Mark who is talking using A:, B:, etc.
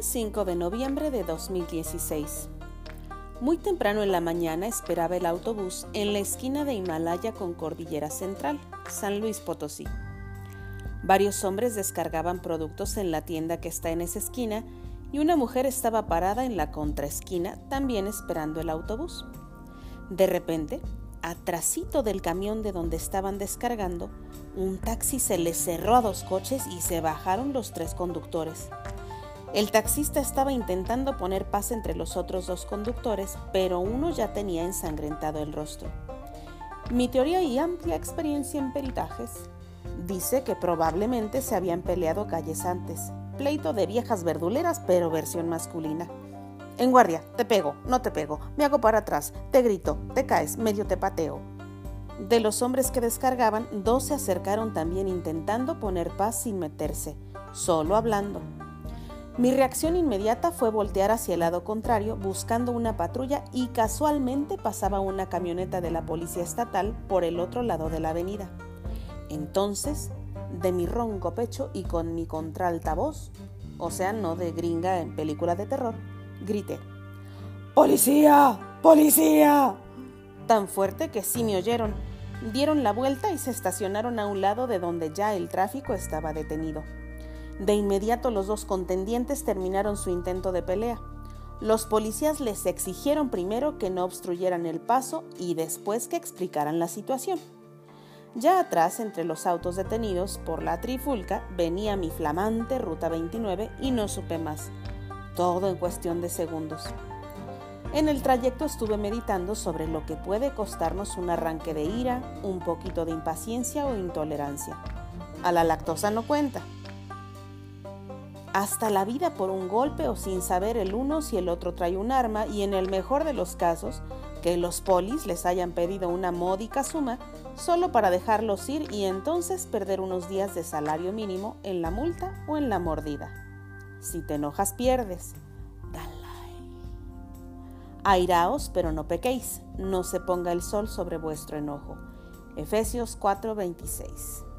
A: 5 de noviembre de 2016. Muy temprano en la mañana esperaba el autobús en la esquina de Himalaya con Cordillera Central, San Luis Potosí. Varios hombres descargaban productos en la tienda que está en esa esquina y una mujer estaba parada en la contraesquina también esperando el autobús. De repente, atrasito del camión de donde estaban descargando, un taxi se les cerró a dos coches y se bajaron los tres conductores. El taxista estaba intentando poner paz entre los otros dos conductores, pero uno ya tenía ensangrentado el rostro. Mi teoría y amplia experiencia en peritajes dice que probablemente se habían peleado calles antes, pleito de viejas verduleras pero versión masculina. En guardia, te pego, no te pego, me hago para atrás, te grito, te caes, medio te pateo. De los hombres que descargaban, dos se acercaron también intentando poner paz sin meterse, solo hablando. Mi reacción inmediata fue voltear hacia el lado contrario buscando una patrulla y casualmente pasaba una camioneta de la policía estatal por el otro lado de la avenida. Entonces, de mi ronco pecho y con mi contralta voz, o sea, no de gringa en película de terror, grité, ¡Policía! ¡Policía! Tan fuerte que sí me oyeron. Dieron la vuelta y se estacionaron a un lado de donde ya el tráfico estaba detenido. De inmediato los dos contendientes terminaron su intento de pelea. Los policías les exigieron primero que no obstruyeran el paso y después que explicaran la situación. Ya atrás, entre los autos detenidos por la trifulca, venía mi flamante Ruta 29 y no supe más. Todo en cuestión de segundos. En el trayecto estuve meditando sobre lo que puede costarnos un arranque de ira, un poquito de impaciencia o intolerancia. A la lactosa no cuenta, hasta la vida por un golpe o sin saber el uno si el otro trae un arma y en el mejor de los casos, que los polis les hayan pedido una módica suma solo para dejarlos ir y entonces perder unos días de salario mínimo en la multa o en la mordida. Si te enojas pierdes. Dalai. Airaos, pero no pequéis, no se ponga el sol sobre vuestro enojo. Efesios 4:26